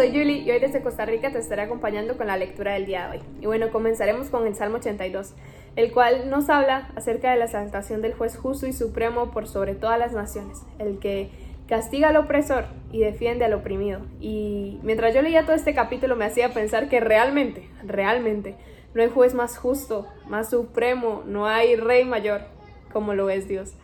soy Julie y hoy desde Costa Rica te estaré acompañando con la lectura del día de hoy. Y bueno, comenzaremos con el Salmo 82, el cual nos habla acerca de la exaltación del juez justo y supremo por sobre todas las naciones, el que castiga al opresor y defiende al oprimido. Y mientras yo leía todo este capítulo me hacía pensar que realmente, realmente, no hay juez más justo, más supremo, no hay rey mayor como lo es Dios.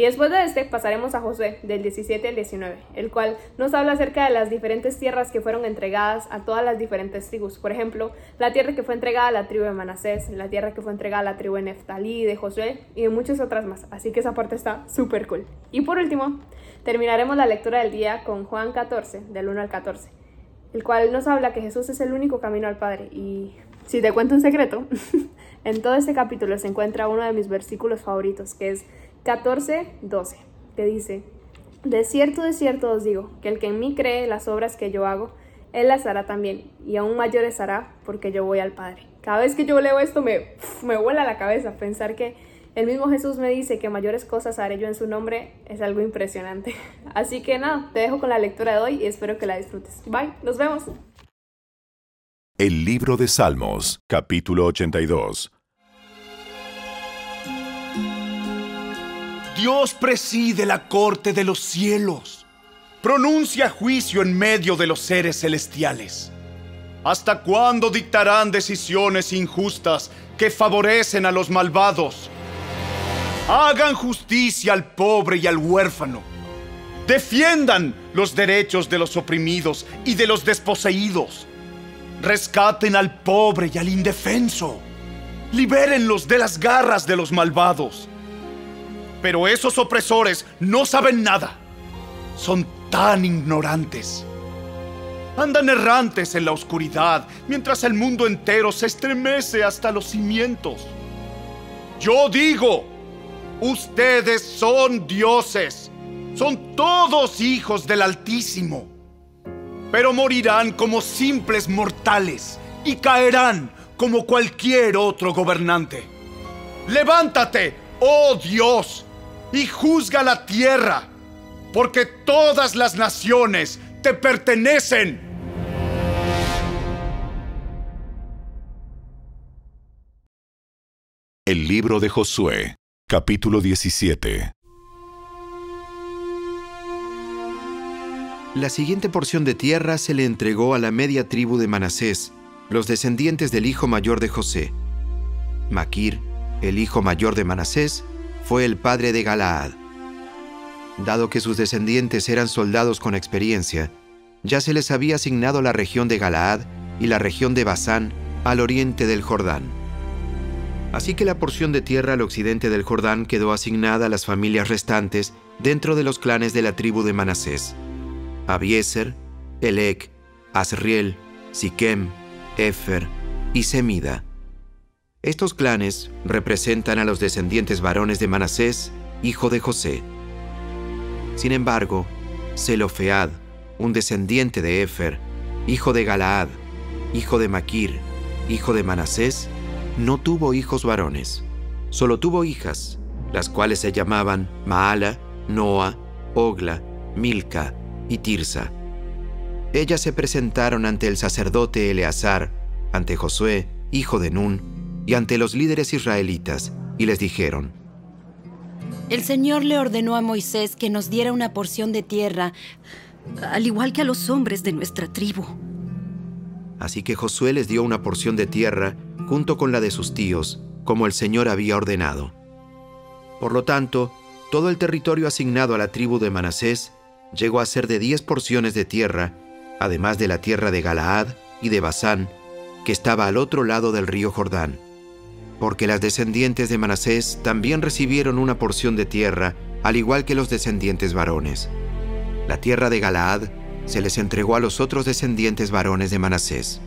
Y después de este pasaremos a Josué, del 17 al 19, el cual nos habla acerca de las diferentes tierras que fueron entregadas a todas las diferentes tribus. Por ejemplo, la tierra que fue entregada a la tribu de Manasés, la tierra que fue entregada a la tribu de Neftalí, de Josué y de muchas otras más. Así que esa parte está súper cool. Y por último, terminaremos la lectura del día con Juan 14, del 1 al 14, el cual nos habla que Jesús es el único camino al Padre. Y si te cuento un secreto, en todo este capítulo se encuentra uno de mis versículos favoritos, que es 14, 12, que dice, De cierto, de cierto os digo, que el que en mí cree las obras que yo hago, él las hará también, y aún mayores hará, porque yo voy al Padre. Cada vez que yo leo esto me, me vuela la cabeza pensar que el mismo Jesús me dice que mayores cosas haré yo en su nombre, es algo impresionante. Así que nada, te dejo con la lectura de hoy y espero que la disfrutes. Bye, nos vemos. El libro de Salmos, capítulo 82. Dios preside la corte de los cielos, pronuncia juicio en medio de los seres celestiales. ¿Hasta cuándo dictarán decisiones injustas que favorecen a los malvados? Hagan justicia al pobre y al huérfano. Defiendan los derechos de los oprimidos y de los desposeídos. Rescaten al pobre y al indefenso. Libérenlos de las garras de los malvados. Pero esos opresores no saben nada. Son tan ignorantes. Andan errantes en la oscuridad mientras el mundo entero se estremece hasta los cimientos. Yo digo, ustedes son dioses. Son todos hijos del Altísimo. Pero morirán como simples mortales y caerán como cualquier otro gobernante. Levántate, oh Dios, y juzga la tierra, porque todas las naciones te pertenecen. El libro de Josué, capítulo 17. La siguiente porción de tierra se le entregó a la media tribu de Manasés, los descendientes del hijo mayor de José. Maquir, el hijo mayor de Manasés, fue el padre de Galaad. Dado que sus descendientes eran soldados con experiencia, ya se les había asignado la región de Galaad y la región de Basán al oriente del Jordán. Así que la porción de tierra al occidente del Jordán quedó asignada a las familias restantes dentro de los clanes de la tribu de Manasés. Abieser, Elec, Asriel, Siquem, Efer y Semida. Estos clanes representan a los descendientes varones de Manasés, hijo de José. Sin embargo, Zelofead, un descendiente de Efer, hijo de Galaad, hijo de Maquir, hijo de Manasés, no tuvo hijos varones. Solo tuvo hijas, las cuales se llamaban Maala, Noa, Ogla, Milca y Tirsa. Ellas se presentaron ante el sacerdote Eleazar, ante Josué, hijo de Nun, y ante los líderes israelitas, y les dijeron, El Señor le ordenó a Moisés que nos diera una porción de tierra, al igual que a los hombres de nuestra tribu. Así que Josué les dio una porción de tierra junto con la de sus tíos, como el Señor había ordenado. Por lo tanto, todo el territorio asignado a la tribu de Manasés llegó a ser de diez porciones de tierra, además de la tierra de Galaad y de Basán, que estaba al otro lado del río Jordán porque las descendientes de Manasés también recibieron una porción de tierra, al igual que los descendientes varones. La tierra de Galaad se les entregó a los otros descendientes varones de Manasés.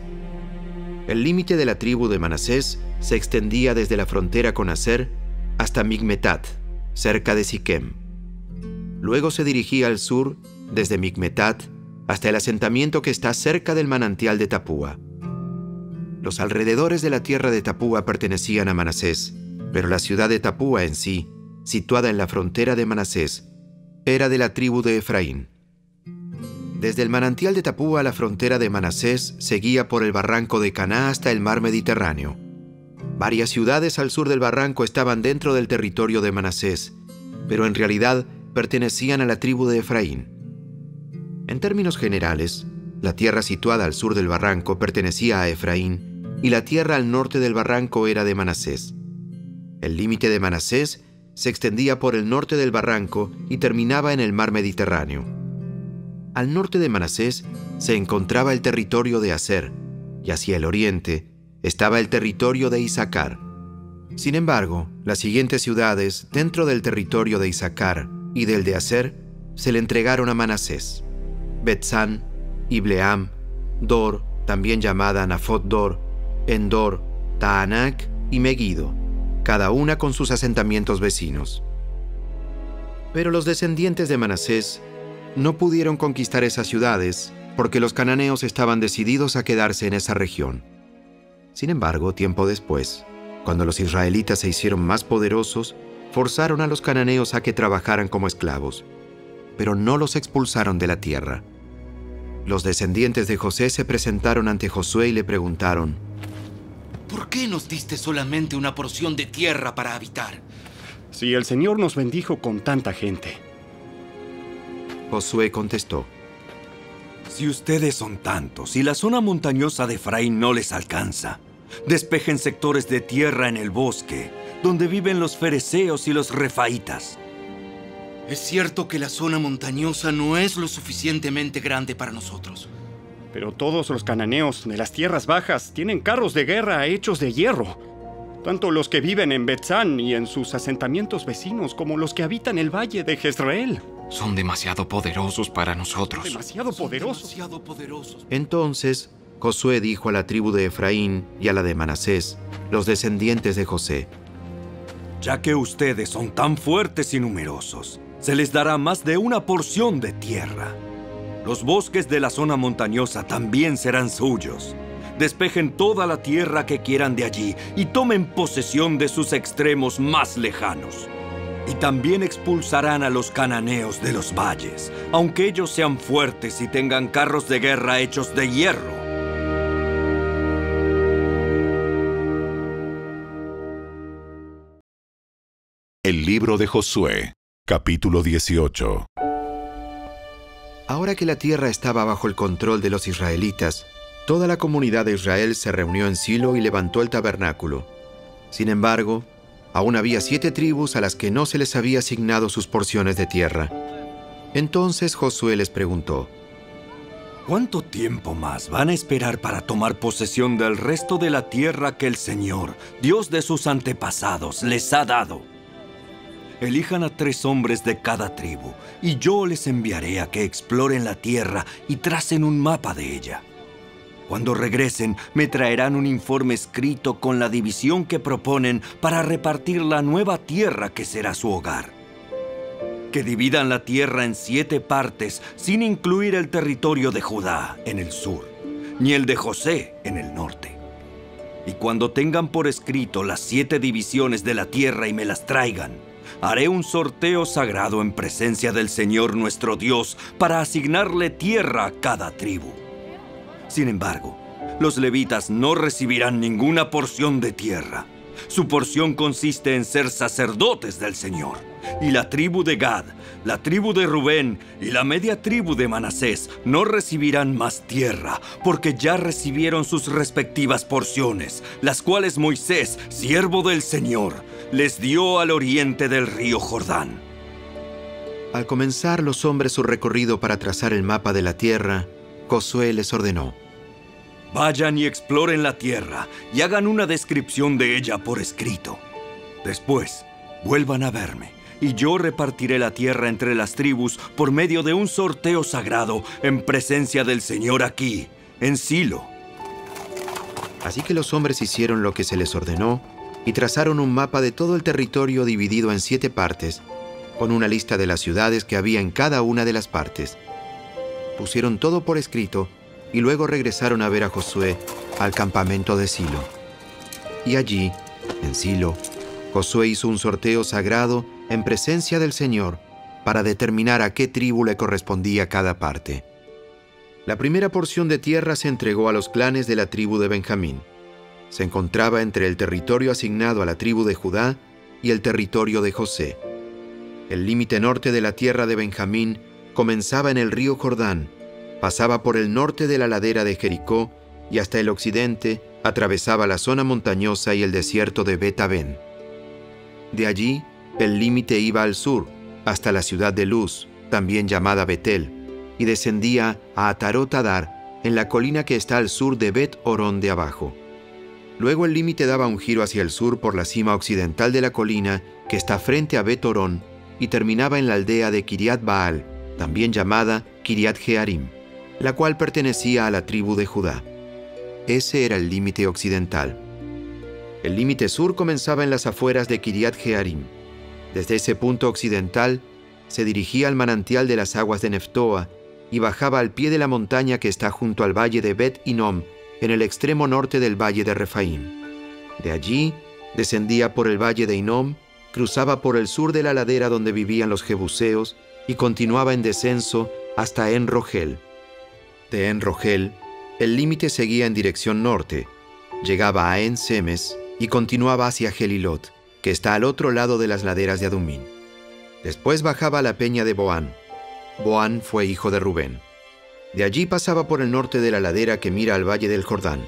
El límite de la tribu de Manasés se extendía desde la frontera con Aser hasta Migmetat, cerca de Siquem. Luego se dirigía al sur desde Migmetat hasta el asentamiento que está cerca del manantial de Tapúa. Los alrededores de la tierra de Tapúa pertenecían a Manasés, pero la ciudad de Tapúa en sí, situada en la frontera de Manasés, era de la tribu de Efraín. Desde el manantial de Tapúa la frontera de Manasés seguía por el barranco de Caná hasta el mar Mediterráneo. Varias ciudades al sur del barranco estaban dentro del territorio de Manasés, pero en realidad pertenecían a la tribu de Efraín. En términos generales, la tierra situada al sur del barranco pertenecía a Efraín y la tierra al norte del barranco era de Manasés. El límite de Manasés se extendía por el norte del barranco y terminaba en el mar Mediterráneo. Al norte de Manasés se encontraba el territorio de Aser, y hacia el oriente estaba el territorio de Isaacar. Sin embargo, las siguientes ciudades dentro del territorio de Isaacar y del de Aser se le entregaron a Manasés. Betzán, Ibleam, Dor, también llamada Nafot Dor, Endor, Taanac y Megido, cada una con sus asentamientos vecinos. Pero los descendientes de Manasés no pudieron conquistar esas ciudades porque los cananeos estaban decididos a quedarse en esa región. Sin embargo, tiempo después, cuando los israelitas se hicieron más poderosos, forzaron a los cananeos a que trabajaran como esclavos, pero no los expulsaron de la tierra. Los descendientes de José se presentaron ante Josué y le preguntaron, ¿Por qué nos diste solamente una porción de tierra para habitar? Si el Señor nos bendijo con tanta gente. Josué contestó, Si ustedes son tantos y la zona montañosa de Efraín no les alcanza, despejen sectores de tierra en el bosque, donde viven los fereceos y los refaitas. Es cierto que la zona montañosa no es lo suficientemente grande para nosotros. Pero todos los cananeos de las tierras bajas tienen carros de guerra hechos de hierro. Tanto los que viven en Betzán y en sus asentamientos vecinos como los que habitan el valle de Jezreel. Son demasiado poderosos para nosotros. Demasiado poderosos. Demasiado poderosos. Entonces Josué dijo a la tribu de Efraín y a la de Manasés, los descendientes de José, Ya que ustedes son tan fuertes y numerosos, se les dará más de una porción de tierra. Los bosques de la zona montañosa también serán suyos. Despejen toda la tierra que quieran de allí y tomen posesión de sus extremos más lejanos. Y también expulsarán a los cananeos de los valles, aunque ellos sean fuertes y tengan carros de guerra hechos de hierro. El libro de Josué, capítulo 18. Ahora que la tierra estaba bajo el control de los israelitas, toda la comunidad de Israel se reunió en Silo y levantó el tabernáculo. Sin embargo, aún había siete tribus a las que no se les había asignado sus porciones de tierra. Entonces Josué les preguntó, ¿Cuánto tiempo más van a esperar para tomar posesión del resto de la tierra que el Señor, Dios de sus antepasados, les ha dado? Elijan a tres hombres de cada tribu, y yo les enviaré a que exploren la tierra y tracen un mapa de ella. Cuando regresen, me traerán un informe escrito con la división que proponen para repartir la nueva tierra que será su hogar. Que dividan la tierra en siete partes sin incluir el territorio de Judá en el sur, ni el de José en el norte. Y cuando tengan por escrito las siete divisiones de la tierra y me las traigan, haré un sorteo sagrado en presencia del Señor nuestro Dios para asignarle tierra a cada tribu. Sin embargo, los levitas no recibirán ninguna porción de tierra. Su porción consiste en ser sacerdotes del Señor. Y la tribu de Gad, la tribu de Rubén y la media tribu de Manasés no recibirán más tierra, porque ya recibieron sus respectivas porciones, las cuales Moisés, siervo del Señor, les dio al oriente del río Jordán. al comenzar los hombres su recorrido para trazar el mapa de la tierra, Josué les ordenó, Vayan y exploren la tierra y hagan una descripción de ella por escrito. Después, vuelvan a verme y yo repartiré la tierra entre las tribus por medio de un sorteo sagrado en presencia del Señor aquí, en Silo. Así que los hombres hicieron lo que se les ordenó y trazaron un mapa de todo el territorio dividido en siete partes, con una lista de las ciudades que había en cada una de las partes. Pusieron todo por escrito y luego regresaron a ver a Josué al campamento de Silo. Y allí, en Silo, Josué hizo un sorteo sagrado en presencia del Señor para determinar a qué tribu le correspondía cada parte. La primera porción de tierra se entregó a los clanes de la tribu de Benjamín. Se encontraba entre el territorio asignado a la tribu de Judá y el territorio de José. El límite norte de la tierra de Benjamín comenzaba en el río Jordán, pasaba por el norte de la ladera de Jericó y hasta el occidente atravesaba la zona montañosa y el desierto de Betabén. De allí, el límite iba al sur, hasta la ciudad de Luz, también llamada Betel, y descendía a Atarot Adar, en la colina que está al sur de Bet Orón de abajo. Luego el límite daba un giro hacia el sur por la cima occidental de la colina que está frente a Bet Orón y terminaba en la aldea de Kiriat Baal, también llamada Kiriat Jearim, la cual pertenecía a la tribu de Judá. Ese era el límite occidental. El límite sur comenzaba en las afueras de Kiriat Jearim. Desde ese punto occidental se dirigía al manantial de las aguas de Neftoa y bajaba al pie de la montaña que está junto al valle de Bet Inom, en el extremo norte del valle de Refaim. De allí descendía por el valle de Inom, cruzaba por el sur de la ladera donde vivían los jebuseos y continuaba en descenso hasta En Rogel. De En Rogel, el límite seguía en dirección norte, llegaba a En Semes y continuaba hacia Gelilot, que está al otro lado de las laderas de Adumín. Después bajaba a la peña de Boán. Boán fue hijo de Rubén. De allí pasaba por el norte de la ladera que mira al valle del Jordán.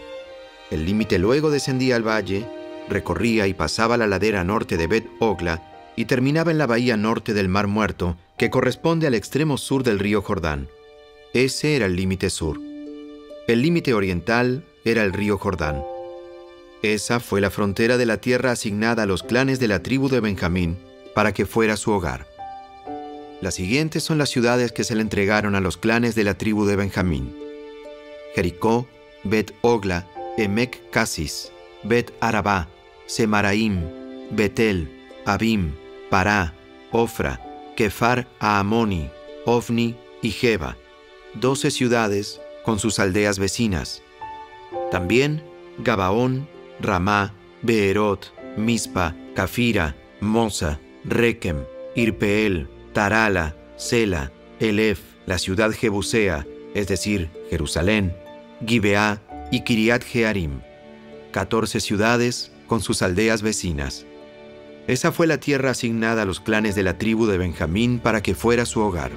El límite luego descendía al valle, recorría y pasaba la ladera norte de Bet Ogla y terminaba en la bahía norte del Mar Muerto, que corresponde al extremo sur del río Jordán. Ese era el límite sur. El límite oriental era el río Jordán. Esa fue la frontera de la tierra asignada a los clanes de la tribu de Benjamín para que fuera su hogar. Las siguientes son las ciudades que se le entregaron a los clanes de la tribu de Benjamín. Jericó, Bet Ogla, Emec Casis, Bet Arabá, Semaraim, Betel, Abim, Pará, Ofra, Kefar Aamoni, Ofni y Jeba, doce ciudades con sus aldeas vecinas. También Gabaón, Ramá, Beerot, Mispa, Cafira, Mosa, Rekem, Irpeel, Tarala, Sela, Elef, la ciudad Jebusea, es decir, Jerusalén, Gibeá y Kiriat Jearim, catorce ciudades con sus aldeas vecinas. Esa fue la tierra asignada a los clanes de la tribu de Benjamín para que fuera su hogar.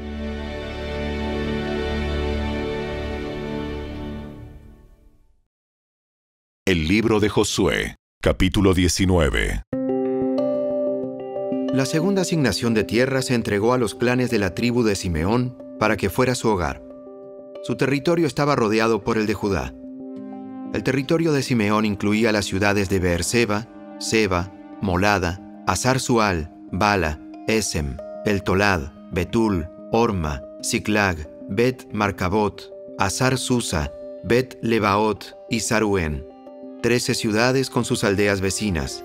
El libro de Josué, capítulo 19. La segunda asignación de tierra se entregó a los clanes de la tribu de Simeón para que fuera su hogar. Su territorio estaba rodeado por el de Judá. El territorio de Simeón incluía las ciudades de Beerseba, Seba, Molada, Azar Sual, Bala, Esem, El Tolad, Betul, Orma, Siklag, Bet Marcabot, Azar Susa, Bet Lebaot y Saruen, trece ciudades con sus aldeas vecinas.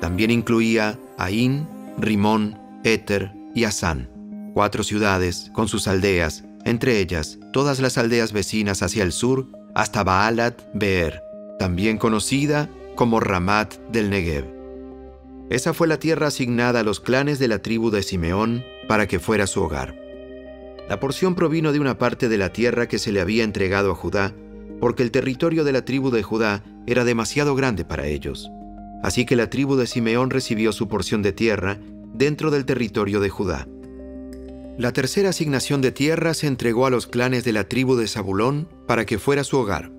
También incluía Ain, Rimón, Éter y Asán, cuatro ciudades con sus aldeas, entre ellas todas las aldeas vecinas hacia el sur hasta Baalat Beer, también conocida como Ramat del Negev. Esa fue la tierra asignada a los clanes de la tribu de Simeón para que fuera su hogar. La porción provino de una parte de la tierra que se le había entregado a Judá, porque el territorio de la tribu de Judá era demasiado grande para ellos. Así que la tribu de Simeón recibió su porción de tierra dentro del territorio de Judá. La tercera asignación de tierra se entregó a los clanes de la tribu de Zabulón para que fuera su hogar.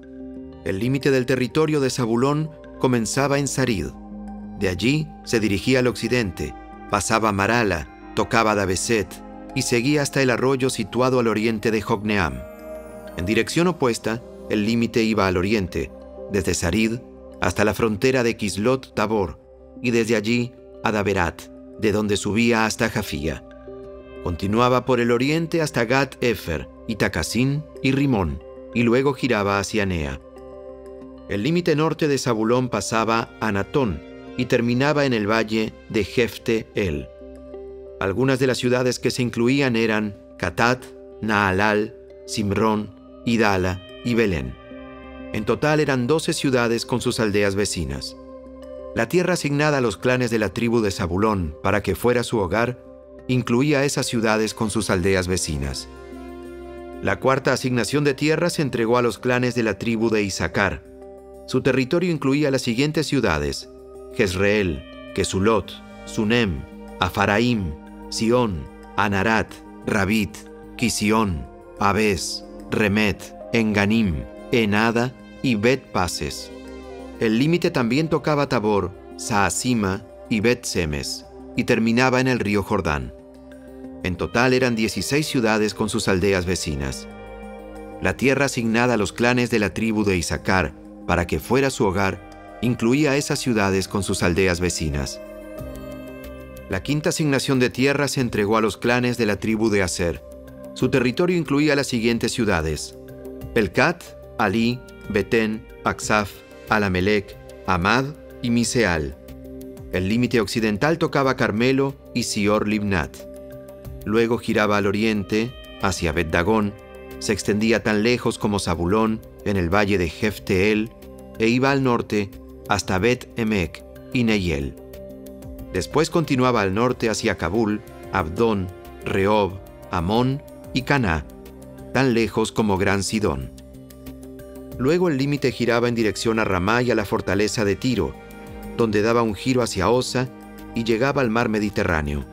El límite del territorio de Zabulón comenzaba en Sarid. De allí se dirigía al occidente, pasaba Marala, tocaba Dabeset y seguía hasta el arroyo situado al oriente de Jogneam. En dirección opuesta, el límite iba al oriente, desde Sarid hasta la frontera de Kislot Tabor y desde allí a Daberat, de donde subía hasta Jafía. Continuaba por el oriente hasta Gat Efer, y Takasín y Rimón, y luego giraba hacia Nea. El límite norte de Zabulón pasaba a Natón y terminaba en el valle de Jefte El. Algunas de las ciudades que se incluían eran Catat, Naalal, Simrón, Idala y Belén. En total eran doce ciudades con sus aldeas vecinas. La tierra asignada a los clanes de la tribu de Zabulón para que fuera su hogar incluía esas ciudades con sus aldeas vecinas. La cuarta asignación de tierra se entregó a los clanes de la tribu de Isaacar. Su territorio incluía las siguientes ciudades: Jezreel, Kesulot, Sunem, Afaraim, Sión, Anarat, Rabit, Kisión, Abes, Remet, Enganim, Enada y Bet Pases. El límite también tocaba Tabor, Saasima y Bet Semes, y terminaba en el río Jordán. En total eran 16 ciudades con sus aldeas vecinas. La tierra asignada a los clanes de la tribu de Isaacar para que fuera su hogar incluía esas ciudades con sus aldeas vecinas. La quinta asignación de tierra se entregó a los clanes de la tribu de Aser. Su territorio incluía las siguientes ciudades: Elcat, Ali, Betén, Aksaf, Alamelec, Amad y Miseal. El límite occidental tocaba Carmelo y Sior Libnat. Luego giraba al oriente, hacia Bet Dagón, se extendía tan lejos como Zabulón, en el valle de Jefteel, e iba al norte hasta Bet Emek y Neyel. Después continuaba al norte hacia Kabul, Abdón, Rehob, Amón y Caná, tan lejos como Gran Sidón. Luego el límite giraba en dirección a Ramá y a la fortaleza de Tiro, donde daba un giro hacia Osa y llegaba al mar Mediterráneo.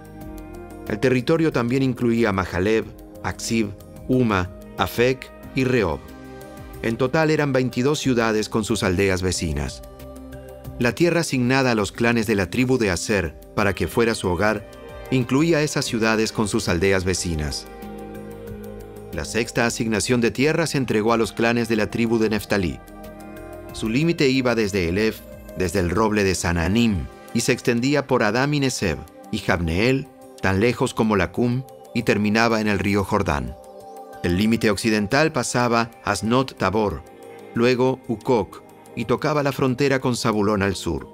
El territorio también incluía Mahaleb, Aksib, Uma, Afek y Rehob. En total eran 22 ciudades con sus aldeas vecinas. La tierra asignada a los clanes de la tribu de Aser para que fuera su hogar incluía esas ciudades con sus aldeas vecinas. La sexta asignación de tierra se entregó a los clanes de la tribu de Neftalí. Su límite iba desde Elef, desde el roble de Sananim, y se extendía por Adam y Neseb, y Jabneel, tan lejos como Lacum, y terminaba en el río Jordán. El límite occidental pasaba Asnot Tabor, luego Ukok, y tocaba la frontera con Zabulón al sur,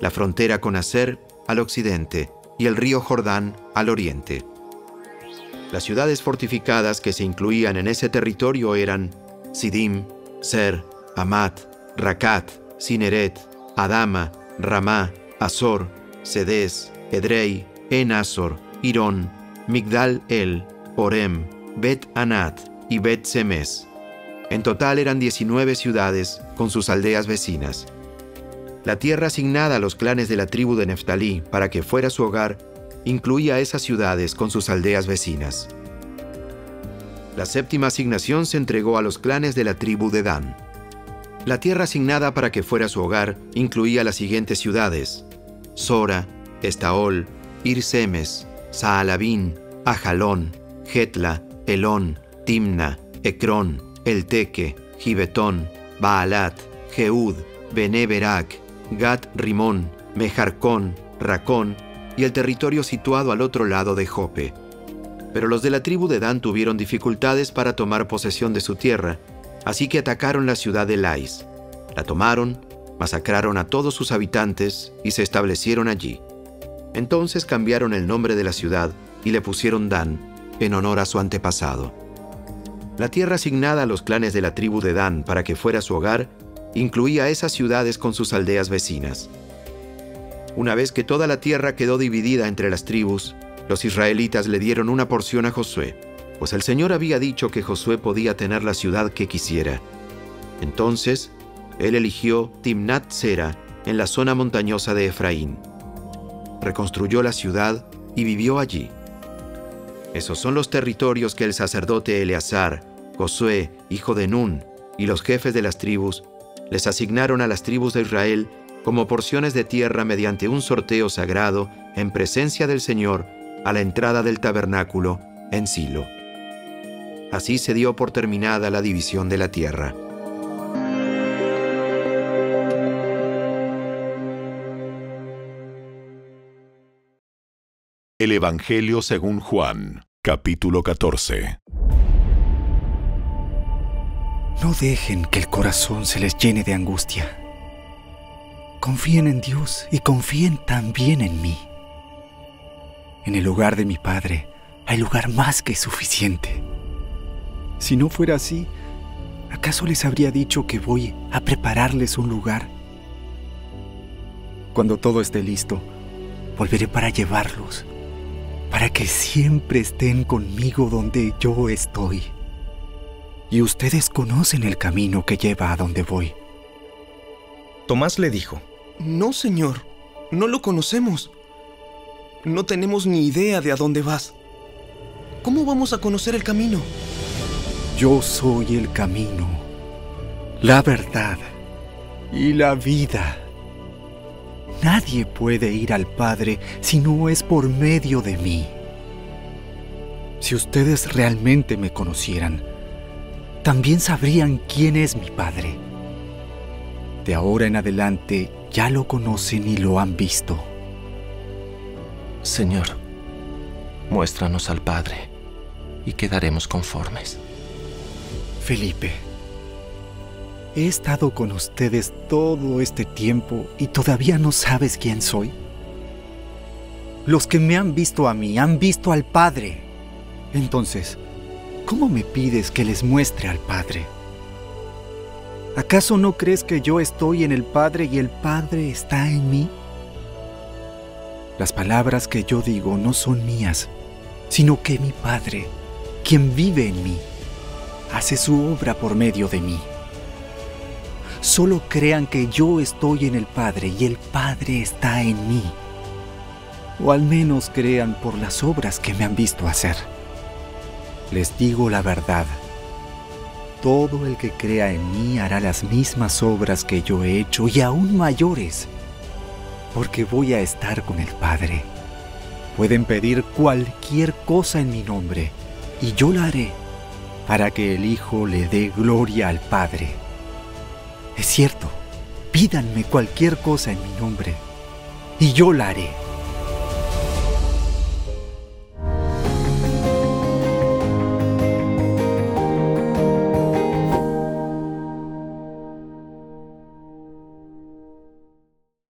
la frontera con Aser al occidente y el río Jordán al oriente. Las ciudades fortificadas que se incluían en ese territorio eran Sidim, Ser, Amat, Rakat, Sineret, Adama, Ramá, Azor, Sedes, Edrei, En-Azor, Irón, Migdal El, Orem, Bet Anat y Bet Semes. En total eran 19 ciudades con sus aldeas vecinas. La tierra asignada a los clanes de la tribu de Neftalí para que fuera su hogar incluía esas ciudades con sus aldeas vecinas. La séptima asignación se entregó a los clanes de la tribu de Dan. La tierra asignada para que fuera su hogar incluía las siguientes ciudades: Sora, Estaol, Irsemes, Saalabín, Ajalón, Getla, Elón, Timna, Ecrón, Elteque, Gibetón, Baalat, Jeud, Beneberac, Gat Rimón, Mejarcón, Racón y el territorio situado al otro lado de Jope. Pero los de la tribu de Dan tuvieron dificultades para tomar posesión de su tierra, así que atacaron la ciudad de Lais. La tomaron, masacraron a todos sus habitantes y se establecieron allí. Entonces cambiaron el nombre de la ciudad y le pusieron Dan, en honor a su antepasado. La tierra asignada a los clanes de la tribu de Dan para que fuera su hogar incluía esas ciudades con sus aldeas vecinas. Una vez que toda la tierra quedó dividida entre las tribus, los israelitas le dieron una porción a Josué, pues el Señor había dicho que Josué podía tener la ciudad que quisiera. Entonces, él eligió Timnat Sera en la zona montañosa de Efraín. Reconstruyó la ciudad y vivió allí. Esos son los territorios que el sacerdote Eleazar, Josué, hijo de Nun, y los jefes de las tribus les asignaron a las tribus de Israel como porciones de tierra mediante un sorteo sagrado en presencia del Señor a la entrada del tabernáculo en Silo. Así se dio por terminada la división de la tierra. El Evangelio según Juan, capítulo 14. No dejen que el corazón se les llene de angustia. Confíen en Dios y confíen también en mí. En el hogar de mi Padre hay lugar más que suficiente. Si no fuera así, ¿acaso les habría dicho que voy a prepararles un lugar? Cuando todo esté listo, volveré para llevarlos para que siempre estén conmigo donde yo estoy. y ustedes conocen el camino que lleva a donde voy. Tomás le dijo, No, Señor, no lo conocemos. No tenemos ni idea de a dónde vas. ¿Cómo vamos a conocer el camino? Yo soy el camino, la verdad y la vida. Nadie puede ir al Padre si no es por medio de mí. Si ustedes realmente me conocieran, también sabrían quién es mi Padre. De ahora en adelante ya lo conocen y lo han visto. Señor, muéstranos al Padre y quedaremos conformes. Felipe, he estado con ustedes todo este tiempo y todavía no sabes quién soy. Los que me han visto a mí han visto al Padre. Entonces, ¿cómo me pides que les muestre al Padre? ¿Acaso no crees que yo estoy en el Padre y el Padre está en mí? Las palabras que yo digo no son mías, sino que mi Padre, quien vive en mí, hace su obra por medio de mí. Solo crean que yo estoy en el Padre y el Padre está en mí. O al menos crean por las obras que me han visto hacer. Les digo la verdad. Todo el que crea en mí hará las mismas obras que yo he hecho y aún mayores, porque voy a estar con el Padre. Pueden pedir cualquier cosa en mi nombre y yo la haré para que el Hijo le dé gloria al Padre. Es cierto, pídanme cualquier cosa en mi nombre y yo la haré.